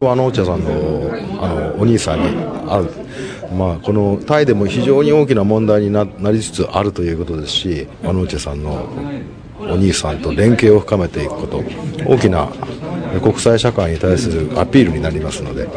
ワノーチさんのあのお兄さんに会う、まあ、このタイでも非常に大きな問題にななりつつあるということですし、ワノーチさんのお兄さんと連携を深めていくこと、大きな国際社会に対するアピールになりますので。